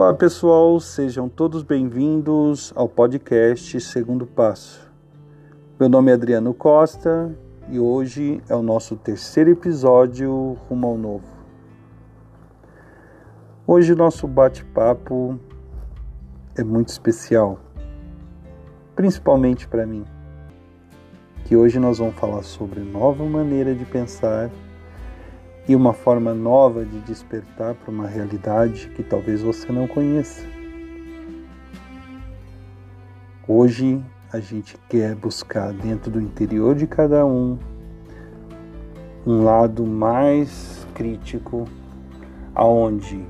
Olá pessoal, sejam todos bem-vindos ao podcast Segundo Passo. Meu nome é Adriano Costa e hoje é o nosso terceiro episódio rumo ao novo. Hoje o nosso bate-papo é muito especial, principalmente para mim, que hoje nós vamos falar sobre nova maneira de pensar e uma forma nova de despertar para uma realidade que talvez você não conheça. Hoje a gente quer buscar dentro do interior de cada um um lado mais crítico, aonde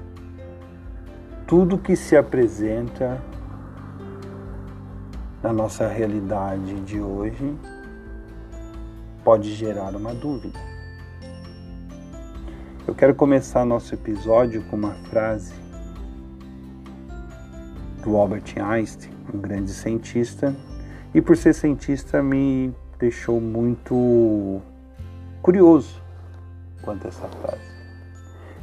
tudo que se apresenta na nossa realidade de hoje pode gerar uma dúvida. Eu quero começar nosso episódio com uma frase do Albert Einstein, um grande cientista, e por ser cientista me deixou muito curioso quanto a essa frase.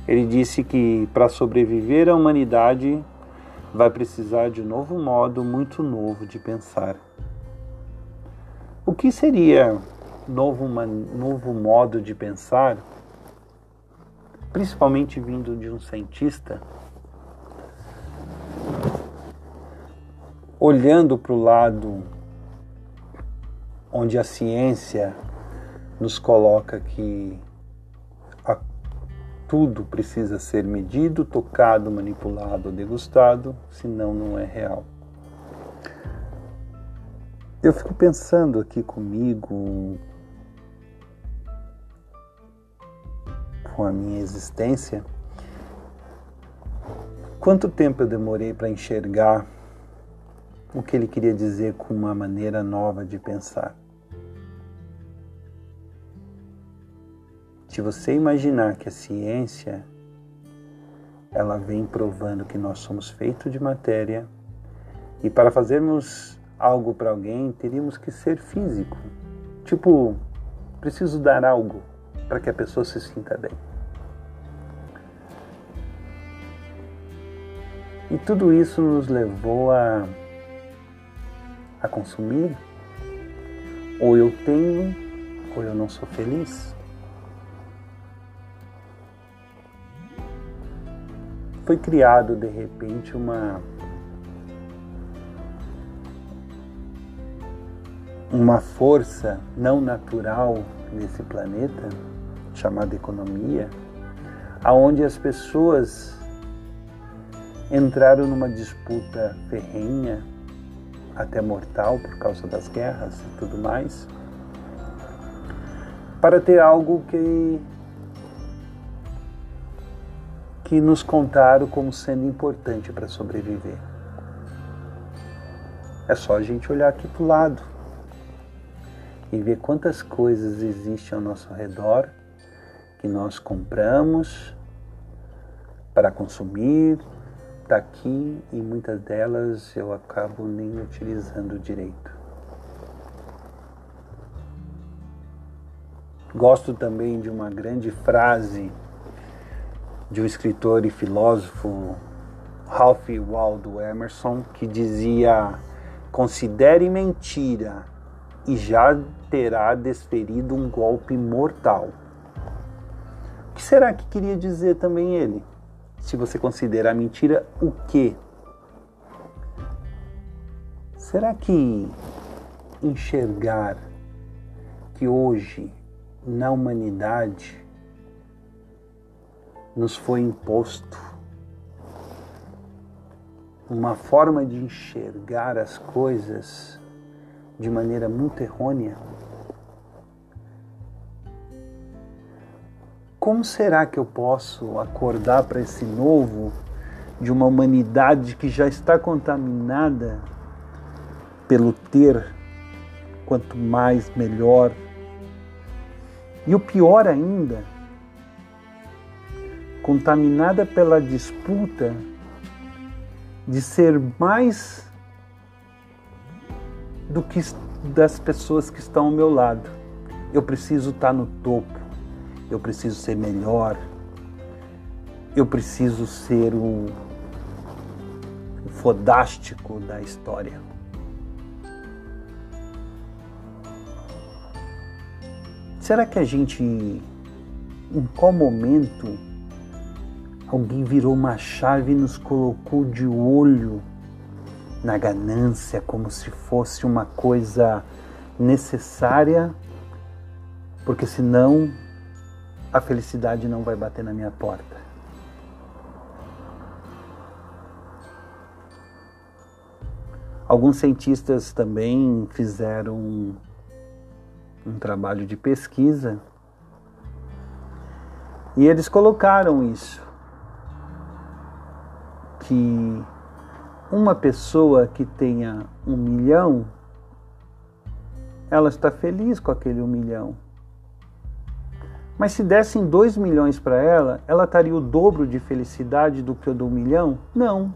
Ele disse que para sobreviver a humanidade vai precisar de um novo modo muito novo de pensar. O que seria novo, novo modo de pensar? Principalmente vindo de um cientista, olhando para o lado onde a ciência nos coloca que a, tudo precisa ser medido, tocado, manipulado, degustado, senão não é real. Eu fico pensando aqui comigo, com a minha existência, quanto tempo eu demorei para enxergar o que ele queria dizer com uma maneira nova de pensar. Se você imaginar que a ciência ela vem provando que nós somos feitos de matéria e para fazermos algo para alguém teríamos que ser físico. Tipo, preciso dar algo para que a pessoa se sinta bem. E tudo isso nos levou a, a consumir. Ou eu tenho, ou eu não sou feliz. Foi criado de repente uma uma força não natural nesse planeta chamada economia, aonde as pessoas entraram numa disputa ferrenha, até mortal por causa das guerras e tudo mais, para ter algo que que nos contaram como sendo importante para sobreviver. É só a gente olhar aqui para o lado e ver quantas coisas existem ao nosso redor que nós compramos para consumir, está aqui e muitas delas eu acabo nem utilizando direito. Gosto também de uma grande frase de um escritor e filósofo, Ralph Waldo Emerson, que dizia: Considere mentira e já terá desferido um golpe mortal. O que será que queria dizer também ele? Se você considerar mentira, o que? Será que enxergar que hoje na humanidade nos foi imposto uma forma de enxergar as coisas de maneira muito errônea? Como será que eu posso acordar para esse novo de uma humanidade que já está contaminada pelo ter, quanto mais melhor. E o pior ainda, contaminada pela disputa de ser mais do que das pessoas que estão ao meu lado. Eu preciso estar no topo eu preciso ser melhor, eu preciso ser o, fodástico da história. Será que a gente, em qual momento, alguém virou uma chave e nos colocou de olho na ganância como se fosse uma coisa necessária, porque senão a felicidade não vai bater na minha porta. Alguns cientistas também fizeram um, trabalho de pesquisa e eles colocaram isso que uma pessoa que tenha um milhão, ela está feliz com aquele um milhão. Mas se dessem dois milhões para ela, ela estaria o dobro de felicidade do que o do milhão? Não,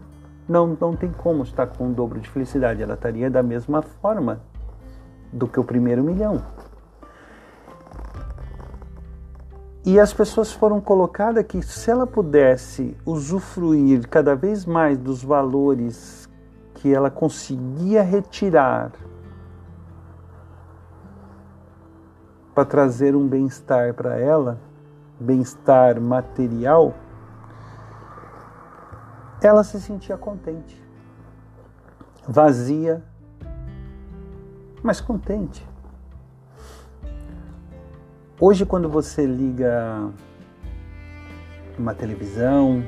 não, não tem como estar com o dobro de felicidade. Ela estaria da mesma forma do que o primeiro milhão. E as pessoas foram colocadas que se ela pudesse usufruir cada vez mais dos valores que ela conseguia retirar para trazer um bem-estar para ela, bem-estar material, ela se sentia contente, vazia, mas contente. Hoje, quando você liga uma televisão,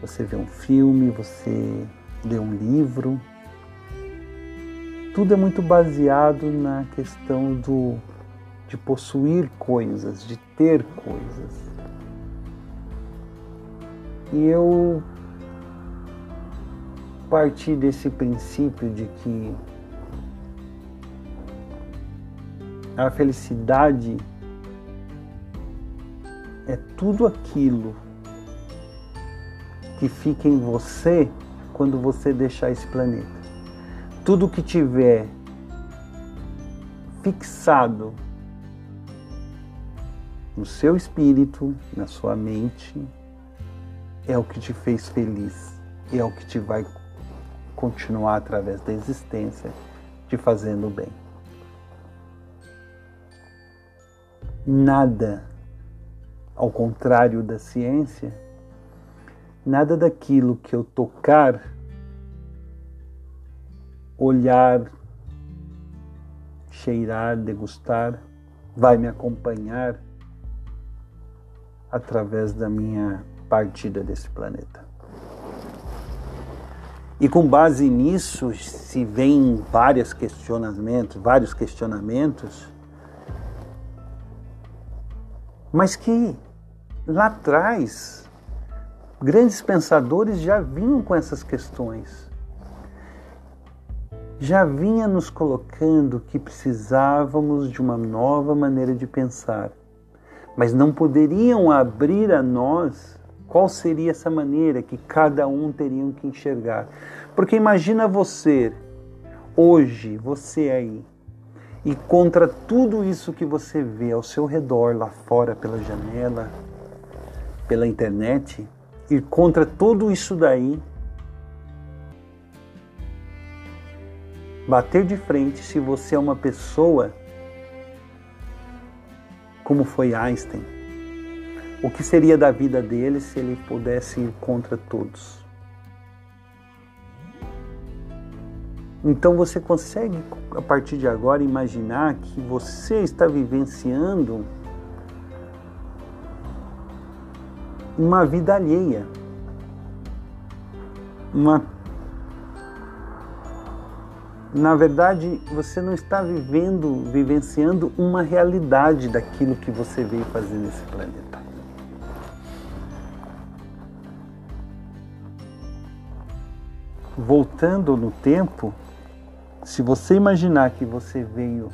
você vê um filme, você lê um livro, tudo é muito baseado na questão do de possuir coisas, de ter coisas. E eu parti desse princípio de que a felicidade é tudo aquilo que fica em você quando você deixar esse planeta. Tudo que tiver fixado no seu espírito, na sua mente, é o que te fez feliz, é o que te vai continuar através da existência te fazendo bem. Nada ao contrário da ciência, nada daquilo que eu tocar, olhar, cheirar, degustar, vai me acompanhar através da minha partida desse planeta. E com base nisso se vem vários questionamentos, vários questionamentos, mas que lá atrás, grandes pensadores já vinham com essas questões. Já vinha nos colocando que precisávamos de uma nova maneira de pensar, mas não poderiam abrir a nós qual seria essa maneira que cada um teria que enxergar. Porque imagina você, hoje, você aí, e contra tudo isso que você vê ao seu redor, lá fora, pela janela, pela internet, e contra tudo isso daí, bater de frente se você é uma pessoa como foi Einstein. O que seria da vida dele se ele pudesse ir contra todos? Então você consegue, a partir de agora, imaginar que você está vivenciando uma vida alheia, uma na verdade, você não está vivendo, vivenciando uma realidade daquilo que você veio fazer nesse planeta. Voltando no tempo, se você imaginar que você veio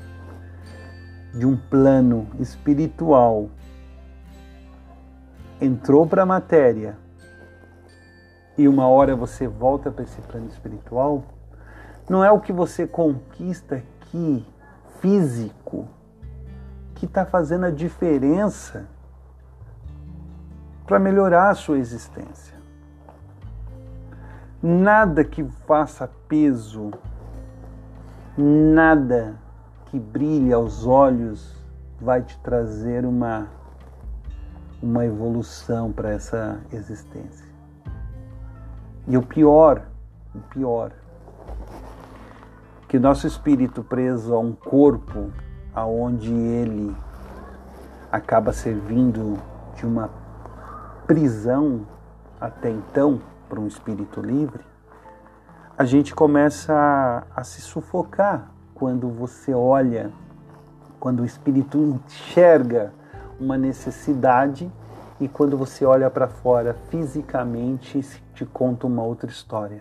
de um plano espiritual entrou para a matéria e uma hora você volta para esse plano espiritual, não é o que você conquista aqui, físico, que está fazendo a diferença para melhorar a sua existência. Nada que faça peso, nada que brilhe aos olhos vai te trazer uma, uma evolução para essa existência. E o pior, o pior, que nosso espírito preso a um corpo aonde ele acaba servindo de uma prisão até então para um espírito livre, a gente começa a, a se sufocar quando você olha, quando o espírito enxerga uma necessidade e quando você olha para fora fisicamente te conta uma outra história.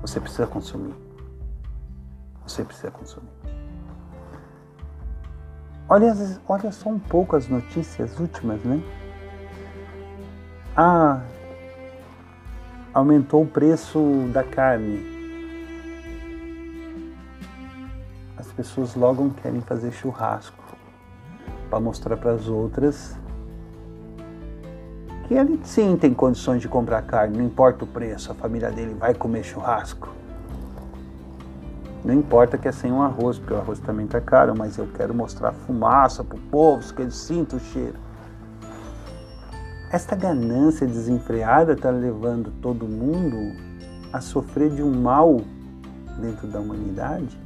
Você precisa consumir. Você precisa consumir. Olha, olha só um pouco as notícias últimas, né? Ah, aumentou o preço da carne. As pessoas logo querem fazer churrasco para mostrar para as outras que ele sim tem condições de comprar carne, não importa o preço, a família dele vai comer churrasco. Não importa que é sem um arroz, porque o arroz também está caro, mas eu quero mostrar fumaça para o povo, que eles sintam o cheiro. Esta ganância desenfreada está levando todo mundo a sofrer de um mal dentro da humanidade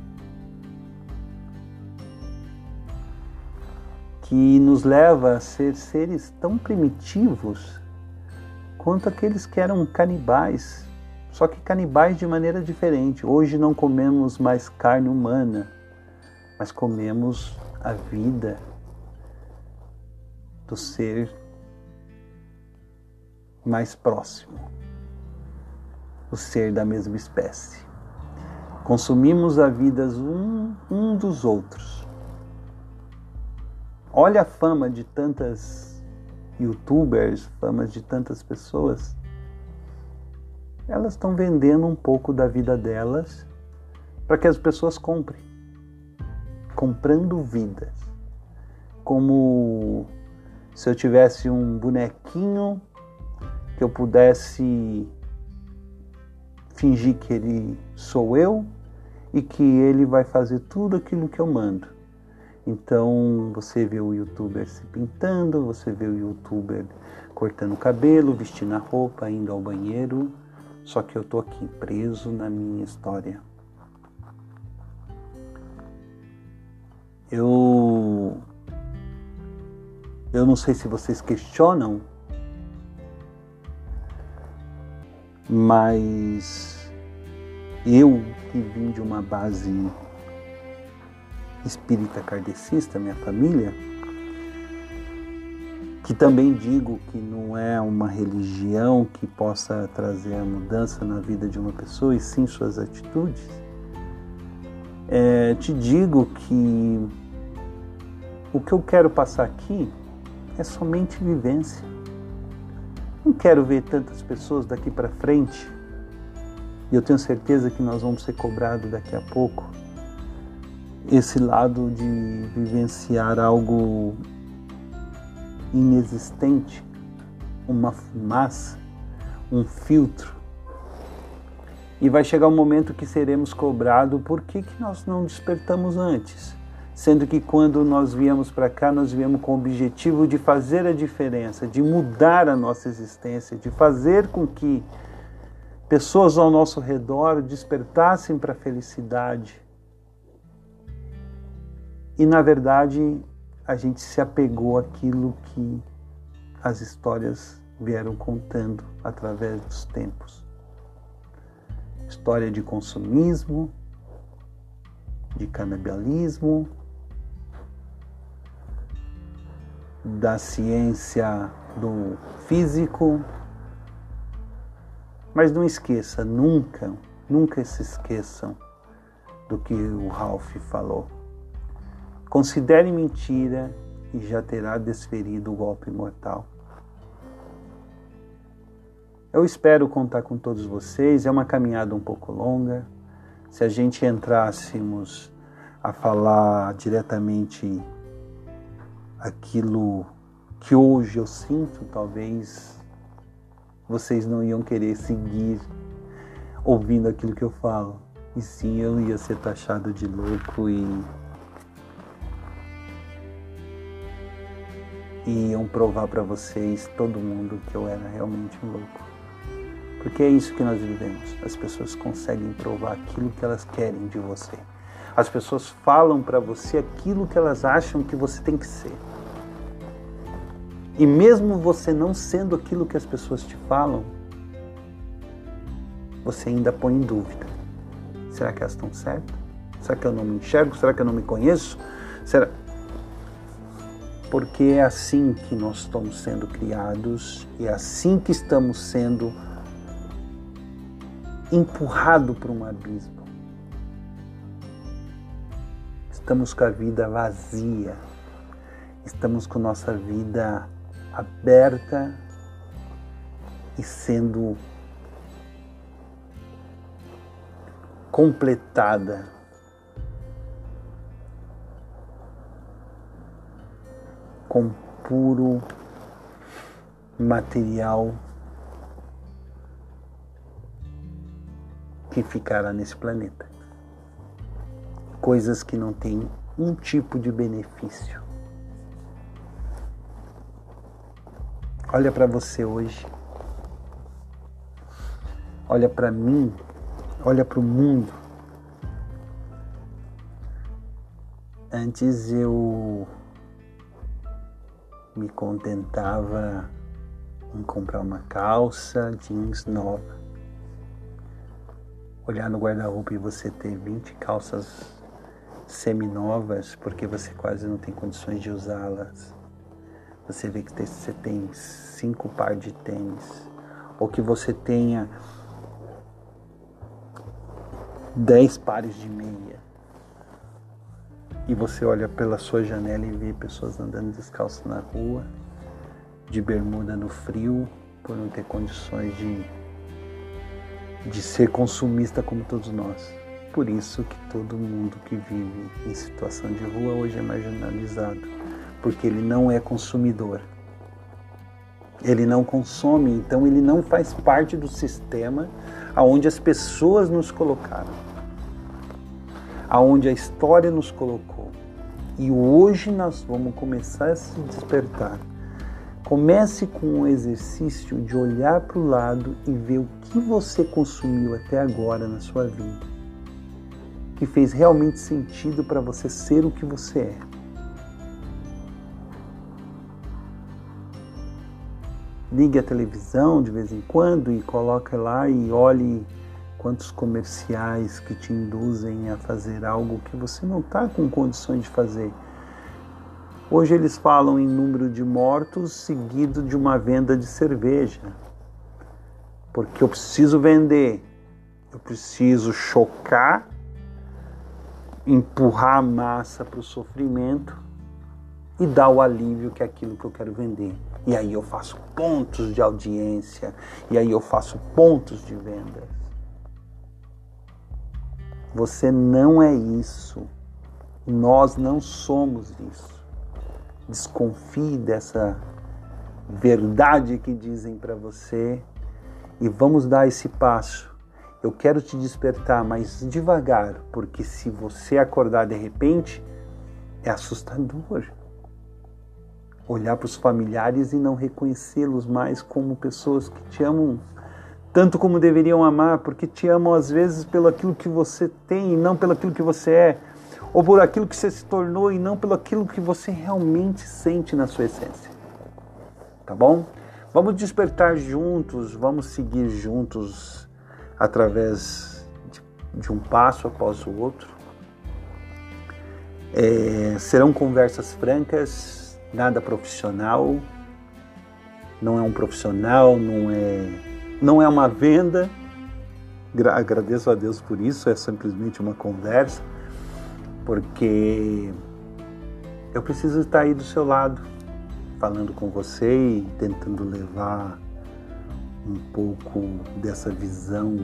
que nos leva a ser seres tão primitivos quanto aqueles que eram canibais, só que canibais de maneira diferente. Hoje não comemos mais carne humana, mas comemos a vida do ser mais próximo, o ser da mesma espécie. Consumimos a vida um, um dos outros. Olha a fama de tantas youtubers, fama de tantas pessoas. Elas estão vendendo um pouco da vida delas para que as pessoas comprem. Comprando vidas. Como se eu tivesse um bonequinho que eu pudesse fingir que ele sou eu e que ele vai fazer tudo aquilo que eu mando. Então você vê o youtuber se pintando, você vê o youtuber cortando o cabelo, vestindo a roupa, indo ao banheiro, só que eu tô aqui preso na minha história. Eu eu não sei se vocês questionam mas eu que vim de uma base espírita kardecista, minha família, que também digo que não é uma religião que possa trazer a mudança na vida de uma pessoa, e sim suas atitudes, é, te digo que o que eu quero passar aqui é somente vivência. Não quero ver tantas pessoas daqui para frente. E eu tenho certeza que nós vamos ser cobrados daqui a pouco. Esse lado de vivenciar algo inexistente, uma fumaça, um filtro. E vai chegar um momento que seremos cobrados por que, que nós não despertamos antes sendo que quando nós viemos para cá, nós viemos com o objetivo de fazer a diferença, de mudar a nossa existência, de fazer com que pessoas ao nosso redor despertassem para a felicidade. E na verdade, a gente se apegou àquilo que as histórias vieram contando através dos tempos. História de consumismo, de canibalismo, da ciência do físico. Mas não esqueça, nunca, nunca se esqueçam do que o Ralph falou. Considere mentira e já terá desferido o golpe mortal. Eu espero contar com todos vocês. É uma caminhada um pouco longa. Se a gente entrássemos a falar diretamente aquilo que hoje eu sinto, talvez vocês não iam querer seguir ouvindo aquilo que eu falo. E sim, eu ia ser taxado de louco e. E iam provar para vocês, todo mundo, que eu era realmente um louco. Porque é isso que nós vivemos. As pessoas conseguem provar aquilo que elas querem de você. As pessoas falam para você aquilo que elas acham que você tem que ser. E mesmo você não sendo aquilo que as pessoas te falam, você ainda põe em dúvida. Será que elas estão certas? Será que eu não me enxergo? Será que eu não me conheço? Será? Porque é assim que nós estamos sendo criados e é assim que estamos sendo empurrados para um abismo. Estamos com a vida vazia, estamos com nossa vida aberta e sendo completada. Com puro material que ficará nesse planeta. Coisas que não têm um tipo de benefício. Olha para você hoje. Olha para mim olha para o mundo. Antes eu me contentava em comprar uma calça jeans nova. Olhar no guarda-roupa e você ter 20 calças semi-novas porque você quase não tem condições de usá-las. Você vê que você tem cinco par de tênis. Ou que você tenha dez pares de meia. E você olha pela sua janela e vê pessoas andando descalço na rua, de bermuda no frio, por não ter condições de, de ser consumista como todos nós. Por isso que todo mundo que vive em situação de rua hoje é marginalizado, porque ele não é consumidor. Ele não consome, então ele não faz parte do sistema aonde as pessoas nos colocaram, aonde a história nos colocou. E hoje nós vamos começar a se despertar. Comece com o exercício de olhar para o lado e ver o que você consumiu até agora na sua vida, que fez realmente sentido para você ser o que você é. ligue a televisão de vez em quando e coloque lá e olhe quantos comerciais que te induzem a fazer algo que você não está com condições de fazer. Hoje eles falam em número de mortos seguido de uma venda de cerveja. Porque eu preciso vender, eu preciso chocar, empurrar a massa para o sofrimento e dar o alívio que é aquilo que eu quero vender. E aí eu faço pontos de audiência, e aí eu faço pontos de vendas. Você não é isso. Nós não somos isso. Desconfie dessa verdade que dizem para você e vamos dar esse passo. Eu quero te despertar, mas devagar, porque se você acordar de repente, é assustador olhar para os familiares e não reconhecê-los mais como pessoas que te amam tanto como deveriam amar, porque te amam às vezes pelo aquilo que você tem e não pelo aquilo que você é, ou por aquilo que você se tornou e não pelo aquilo que você realmente sente na sua essência. Tá bom? Vamos despertar juntos, vamos seguir juntos através de, de um passo após o outro. É, serão conversas francas, nada profissional, não é um profissional, não é, não é uma venda. Agradeço a Deus por isso, é simplesmente uma conversa, porque eu preciso estar aí do seu lado, falando com você e tentando levar um pouco dessa visão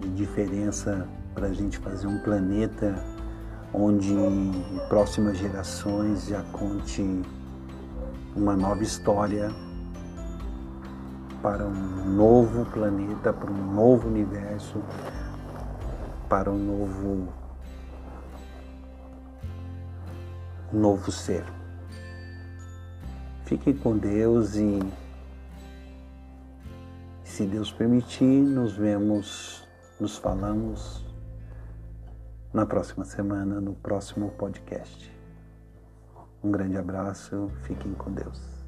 de diferença para a gente fazer um planeta onde próximas gerações já conte uma nova história para um novo planeta, para um novo universo, para um novo novo ser. Fiquem com Deus e se Deus permitir, nos vemos, nos falamos na próxima semana, no próximo podcast. Um grande abraço, fiquem com Deus.